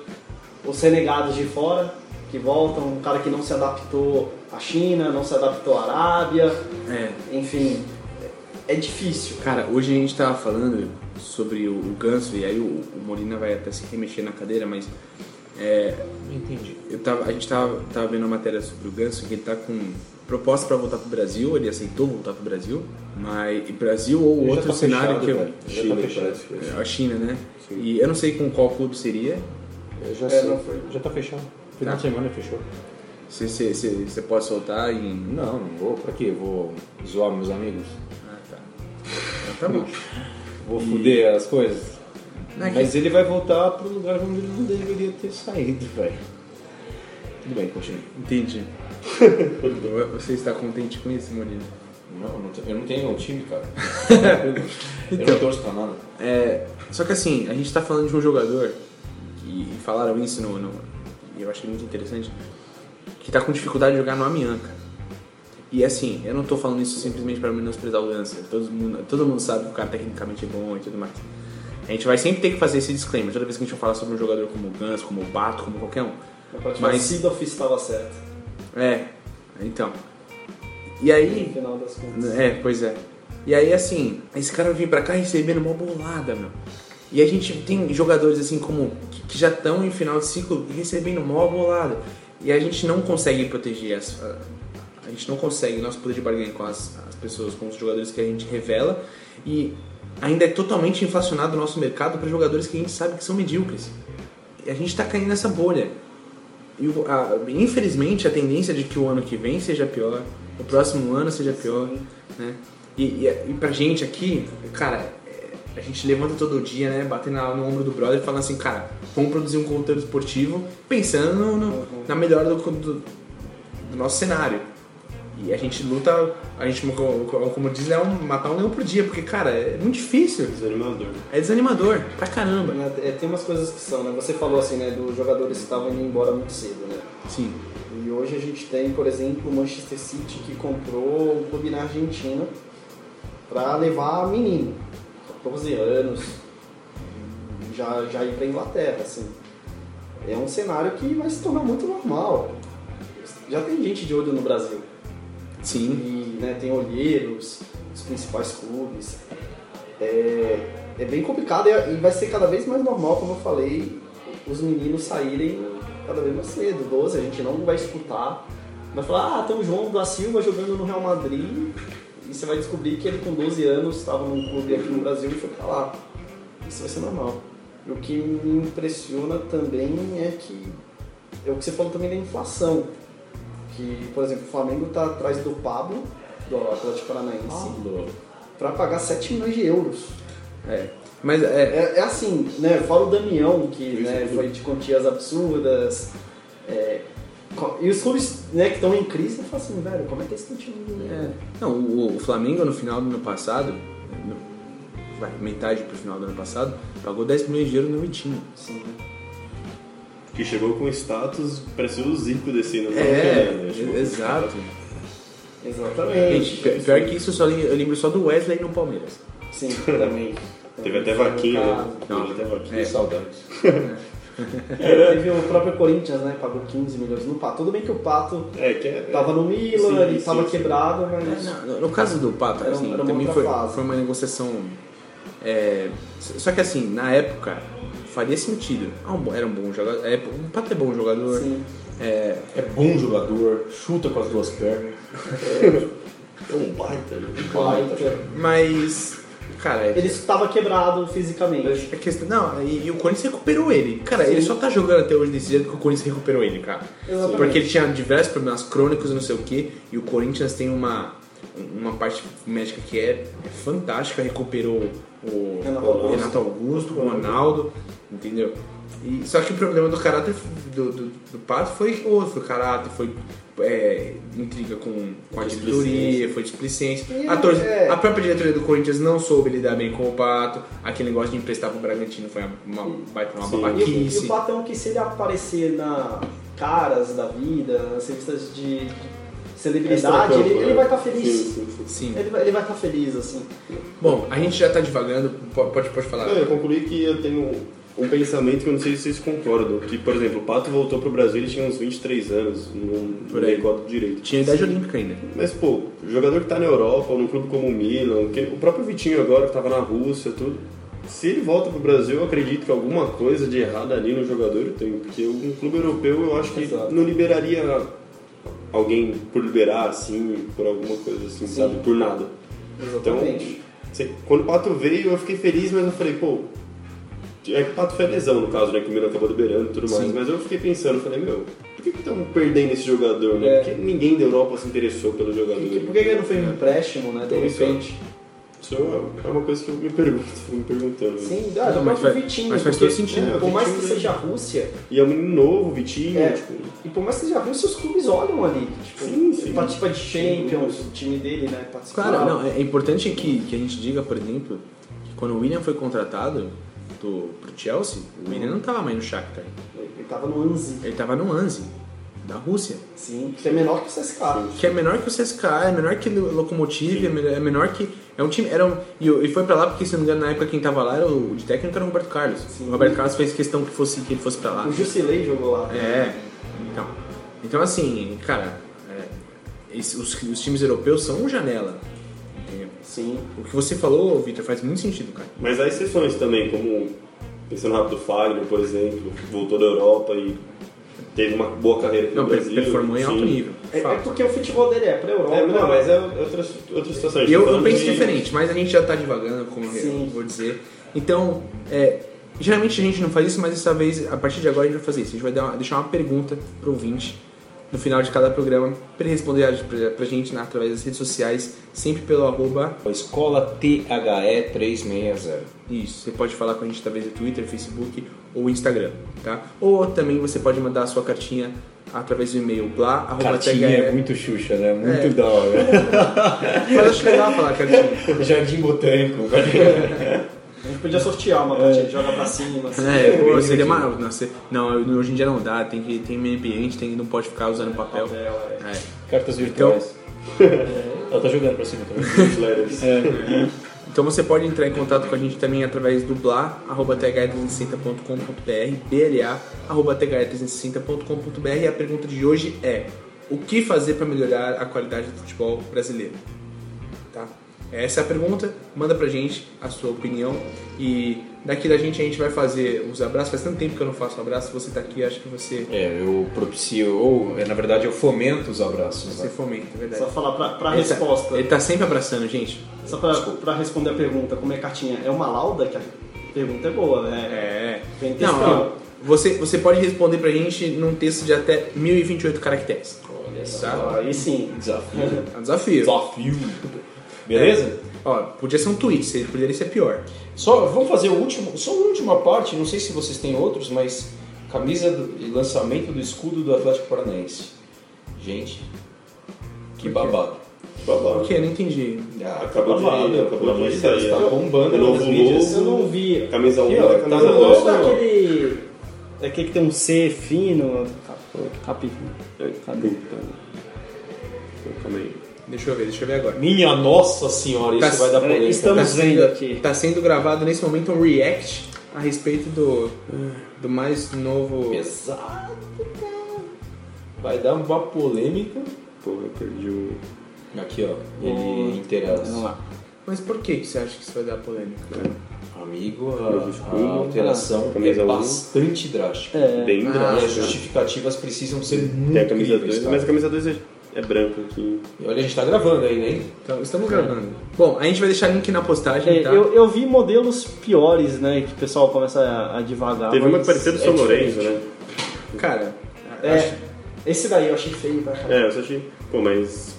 os renegados de fora que voltam, um cara que não se adaptou à China, não se adaptou à Arábia, É. enfim, é difícil. Cara, hoje a gente tava falando sobre o, o Ganso, e aí o, o Molina vai até se remexer na cadeira, mas é, entendi. eu tava, a gente tava, tava vendo uma matéria sobre o Ganso, que ele tá com proposta pra voltar pro Brasil, ele aceitou voltar pro Brasil, mas e Brasil ou Já outro tá cenário fechado, que eu, Chile, tá fechado. parece que é. a China, né? E eu não sei com qual clube seria. Eu já É, sei. não foi. Já tá fechado. Final de semana fechou. Você pode soltar em. Não, não vou. Pra quê? Vou zoar meus amigos? Ah, tá. Então tá bom. Vou foder as coisas? Não que- Mas ele vai voltar pro lugar onde ele não deveria ter saído, velho. Tudo bem, continue. Entendi. Você está contente com isso, Molina? Não, eu não tenho um time, cara. eu não torço pra nada. É, só que assim, a gente tá falando de um jogador, e, e falaram isso no, no- e eu achei muito interessante, que tá com dificuldade de jogar no Amianca. E assim, eu não tô falando isso simplesmente pra menosprezar o Lancer. Todo mundo, todo mundo sabe que o cara tecnicamente é bom e tudo mais. A gente vai sempre ter que fazer esse disclaimer toda vez que a gente falar sobre um jogador como o Ganso, como o Bato, como qualquer um. Mas Mas- Sidoff estava certo, É, então. E no aí, final das contas. É, pois é. E aí, assim, esse cara vem pra cá recebendo uma bolada, meu. E a gente tem jogadores, assim, como que, que já estão em final de ciclo recebendo uma bolada. E a gente não consegue proteger as. A, gente não consegue nosso poder de barganha com as, as pessoas, com os jogadores que a gente revela. E ainda é totalmente inflacionado o nosso mercado para jogadores que a gente sabe que são medíocres. E a gente tá caindo nessa bolha. E a- infelizmente a tendência de que o ano que vem seja pior, o próximo ano seja pior, né? E, e, e gente aqui, cara, é, a gente levanta todo dia, né? Batendo no ombro do brother e falando assim, cara, vamos produzir um conteúdo esportivo pensando no- na melhora do, do, do nosso cenário. E a gente luta, a gente, como, diz, é um, matar um leão por dia, porque, cara, é muito difícil. Desanimador. É desanimador, pra caramba. É, tem umas coisas que são, né? Você falou assim, né, dos jogadores que estavam indo embora muito cedo, né? Sim. E hoje a gente tem, por exemplo, o Manchester City que comprou um clube na Argentina para levar menino, 14 anos, já, já ir para Inglaterra, assim. É um cenário que vai se tornar muito normal. Já tem gente de olho no Brasil. Sim. E né, tem olheiros, os principais clubes. É, é bem complicado e vai ser cada vez mais normal, como eu falei, os meninos saírem cada vez mais cedo, 12, a gente não vai escutar. Vai falar, ah, tem o João da Silva jogando no Real Madrid e você vai descobrir que ele com 12 anos estava num clube aqui no Brasil e foi pra lá. Isso vai ser normal. E o que me impressiona também é que é o que você falou também da inflação. Que, por exemplo, o Flamengo está atrás do Pablo, do Atlético Paranaense, para pagar 7 milhões de euros. É. Mas é, É, é assim, né? Fora o Damião, que né, foi de quantias absurdas. é, e os clubes né, que estão em crise, eu falo assim, velho, como é que esse time. É. Não, o, o Flamengo no final do ano passado, no- vai, metade pro final do ano passado, pagou 10 milhões de euros no Vitinho. Sim. Que chegou com status, parecia o Zico descendo. na É, Maracanã, né? Tipo, exato. Exatamente. Gente, pi- pior que isso, eu, só eu lembro só do Wesley no Palmeiras. Sim, também. Teve até vaquinha, né? Não. Teve até vaquinha. É. Saudades. É, teve o próprio Corinthians, né? Pagou 15 milhões no Pato. Tudo bem que o Pato É, que é. tava no Milan, Sim, ele sim, tava sim. quebrado, mas. No, no caso do Pato, Era assim, era também foi, foi uma negociação. é, só que assim, na época, faria sentido. Ah, um Era um bom jogador. É, o Pato é bom jogador. Sim. É, É bom jogador, chuta com as duas pernas. É um baita, né? Baita. mas. Cara, é- Ele estava quebrado fisicamente. A questão, não, e, e o Corinthians recuperou ele. Cara, Sim. ele só tá jogando até hoje desse jeito porque o Corinthians recuperou ele, cara. Exatamente. Porque ele tinha diversos problemas crônicos e não sei o que, e o Corinthians tem uma, uma parte médica que é, é fantástica, recuperou o Renato o. Renato Augusto, o Ronaldo, entendeu? E, só que o problema do caráter do, do, do Pato foi outro, foi caráter, foi é, intriga com, com a diretoria, foi displicência. A, torce- é- a própria diretoria do Corinthians não soube lidar bem com o Pato, aquele negócio de emprestar pro Bragantino foi uma, uma, uma Sim. E, o- e babaquice. o Patão que se ele aparecer na caras da vida, nas revistas de de celebridade, ele, ele né? vai estar feliz. Sim, sim, sim. Sim. Ele vai, ele vai estar feliz, assim. Bom, a gente já tá divagando, pode, pode, pode falar. Não, eu concluí que eu tenho um pensamento que eu não sei se vocês concordam. Que, por exemplo, o Pato voltou pro Brasil, ele tinha uns 23 anos, não recordo direito. Tinha idade olímpica ainda. Mas, pô, jogador que tá na Europa, ou num clube como o Milan, que- o próprio Vitinho agora que tava na Rússia, tudo. Se ele volta pro Brasil, eu acredito que alguma coisa de errado ali no jogador tem. Porque um clube europeu eu acho que Exato. não liberaria alguém por liberar, assim, por alguma coisa assim, sabe? Por nada. Então, Exatamente. sei- quando o Pato veio, eu fiquei feliz, mas eu falei, pô. É que o Pato foi a lesão, no caso, né? Que o Milan acabou liberando e tudo mais. Sim. Mas eu fiquei pensando, falei, meu, por que estão perdendo esse jogador, né? É. Porque ninguém da Europa se interessou pelo jogador. Por que, por que ele não foi um empréstimo, né? De Então, é- repente. Isso é uma coisa que eu me pergunto, fico me perguntando. né? Sim, ah, Não, mas faz- Vitinho. mas faz porque, todo sentido. é, Por mais que seja a Rússia, E é um menino novo, Vitinho, É. tipo. e por mais que seja a Rússia, os clubes olham ali. Tipo, Sim, sim. ele participa de Champions, o time dele, né? Participa Claro, não, é é importante que, que a gente diga, por exemplo, que quando o William foi contratado do, pro Chelsea, o William não tava mais no Shakhtar. Ele tava no Anzi. Ele tava no Anzi, da Rússia. Sim, que é menor que o CSKA. Que é menor que o CSKA, é menor que o Lokomotiv, é menor, é menor que... É um time... Era um, e, e foi pra lá porque, se não me engano, na época quem tava lá era o de técnico era o Roberto Carlos. Sim. O Roberto Carlos fez questão que, fosse, que ele fosse pra lá. O Jusilei jogou lá. É, então. Então, assim, cara, é, esse- os, os times europeus são janela. Sim. O que você falou, Vitor, faz muito sentido, cara. Mas há exceções também, como pensando rápido, Fagner, por exemplo, voltou da Europa e teve uma boa carreira aqui Não, no Brasil. performou em alto nível. É, é porque o futebol dele é pra Europa. É, não, mas é outra, outra situação. Eu, eu penso de- diferente, mas a gente já tá devagando, como eu Sim. vou dizer. Então, é, geralmente a gente não faz isso, mas dessa vez, a partir de agora, a gente vai fazer isso. A gente vai dar uma- deixar uma pergunta pro ouvinte no final de cada programa para responder pra, pra gente né, através das redes sociais, sempre pelo arroba. Escola THE 360. Isso, você pode falar com a gente através do Twitter, Facebook ou Instagram, tá? Ou também você pode mandar a sua cartinha através do e-mail blá, arroba Cartinha é muito Xuxa, né? Muito É. da hora. Mas acho legal falar cartinha. Jardim Botânico. Gente podia sortear uma partida, joga pra cima. Assim. É, seria uma. Não, você- não, hoje em dia não dá, tem que tem meio ambiente, tem, não pode ficar usando papel. Papel, é. É. Cartas virtuais. Ela tá jogando pra cima também. Newsletters. Então você pode entrar em contato com a gente também através do blá, arroba th360.com.br, BLA, arroba th360.com.br e a pergunta de hoje é o que fazer para melhorar a qualidade do futebol brasileiro? Tá? Essa é a pergunta, manda pra gente a sua opinião e daqui da gente a gente vai fazer os abraços, faz tanto tempo que eu não faço abraço, você tá aqui, acho que você, É, eu propicio, ou é, na verdade eu fomento os abraços. você Né? fomenta, é verdade. Só falar pra, pra Ele tá- resposta. ele tá sempre abraçando, gente. Só pra, pra responder a pergunta, como é cartinha? É uma lauda? Que a pergunta é boa, né? É. Vem Não, ó, você, você pode responder pra gente num texto de até 1028 caracteres. Olha só. Tá? Aí sim. Desafio. É um desafio. Desafio. Beleza? Ó, podia ser um tweet, se- poderia ser pior. Só vamos fazer o último, só a última parte, não sei se vocês têm outros, mas camisa do, e lançamento do escudo do Atlético Paranaense. Gente, que babado. Babado. O que? Eu não entendi. Ah, Acabou de- babado, acabou de de sair, tá bombando novo nas mídias. Eu não vi. Camisa 1 Aqui, e ó, a tá camisa no Eu dois. gosto daquele. Aquele que tem um C fino. Capi. Puta. Calma aí. Deixa eu ver, deixa eu ver agora. Minha nossa senhora, isso Tá- vai dar polêmica. estamos- Tá vendo sendo, aqui. tá sendo gravado nesse momento um react a respeito do, do mais novo. Pesado, cara. Vai dar uma polêmica. Porra, eu perdi o. Aqui, ó, ele interage. Vamos lá. Mas por que, que você acha que isso vai dar polêmica? Amigo, a, a alteração é Camisa um. bastante drástica. É. Bem Ah, E drástica. as justificativas precisam ser muito Tem a camisa incríveis, 2, tá? mas a camisa 2 é, é branca aqui. E olha, a gente tá gravando ainda, hein? Então, estamos gravando. Bom, a gente vai deixar link na postagem, É, tá? eu, eu vi modelos piores, né? Que o pessoal começa a, a divagar. Teve uma que parecia do é São. Lourenço, né? Cara, É, acho- esse daí eu achei feio pra caramba. É, eu só achei. Pô, mas.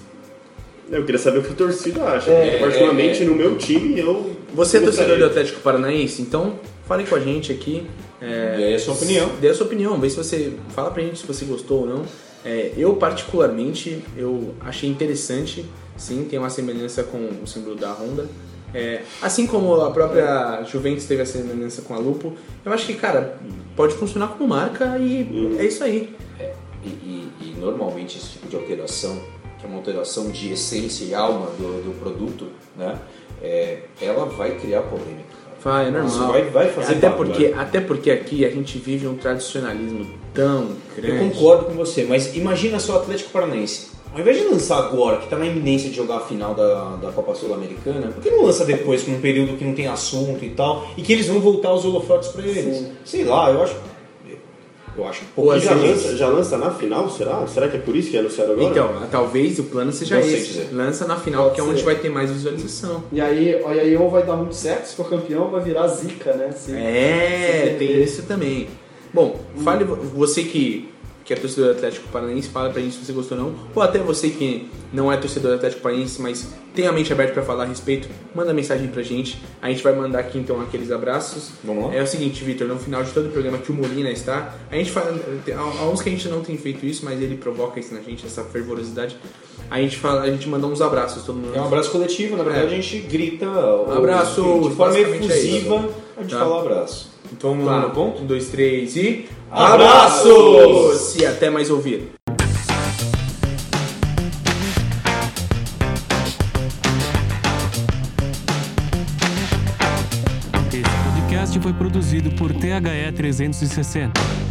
Eu queria saber o que a torcida acha. É, porque, particularmente é, é. no meu time, eu. Você é torcedor do Atlético Paranaense, então fale com a gente aqui. É, Dê a sua opinião. Dê a sua opinião, vê se você. Fala pra gente se você gostou ou não. É, eu, particularmente, eu achei interessante, sim, tem uma semelhança com o símbolo da Honda. É, assim como a própria Juventus teve a semelhança com a Lupo, eu acho que, cara, pode funcionar como marca e é isso aí. E, e- e normalmente esse tipo de alteração, que é uma alteração de essência e alma do, do produto, né? é, ela vai criar polêmica. Vai, é normal. Isso vai, vai fazer até, barulho. porque, até porque aqui a gente vive um tradicionalismo tão grande. Eu concordo com você, mas imagina só o Atlético Paranaense. Ao invés de lançar agora, que está na iminência de jogar a final da, da Copa Sul-Americana, por que não lança depois, com um período que não tem assunto e tal, e que eles vão voltar os holofotes para eles? Sei lá, eu acho. Eu acho um Ou E já lança, já lança na final, será? Será que é por isso que é anunciado agora? Então, talvez o plano seja Não esse. Lança na final, Pode que é onde ser. vai ter mais visualização. E aí, olha aí, ou vai dar muito certo, se for campeão, vai virar zica, né? Se- É, se tem isso também. Bom, fale você que, que é torcedor do Atlético Paranaense, fala pra gente se você gostou ou não. Ou até você que não é torcedor do Atlético Paranaense, mas tem a mente aberta pra falar a respeito, manda mensagem pra gente. A gente vai mandar aqui então aqueles abraços. Vamos lá? É o seguinte, Vitor, no final de todo o programa que o Molina está, a gente fala. Há uns que a gente não tem feito isso, mas ele provoca isso na gente, essa fervorosidade. A gente, fala, a gente manda uns abraços, todo mundo. É um abraço coletivo, na verdade É. a gente grita Abraço, de forma é efusiva, a gente Tá. fala abraço. Então vamos lá. no ponto? Um, dois, três e. Abraços! E até mais ouvir. Esse podcast foi produzido por THE 360.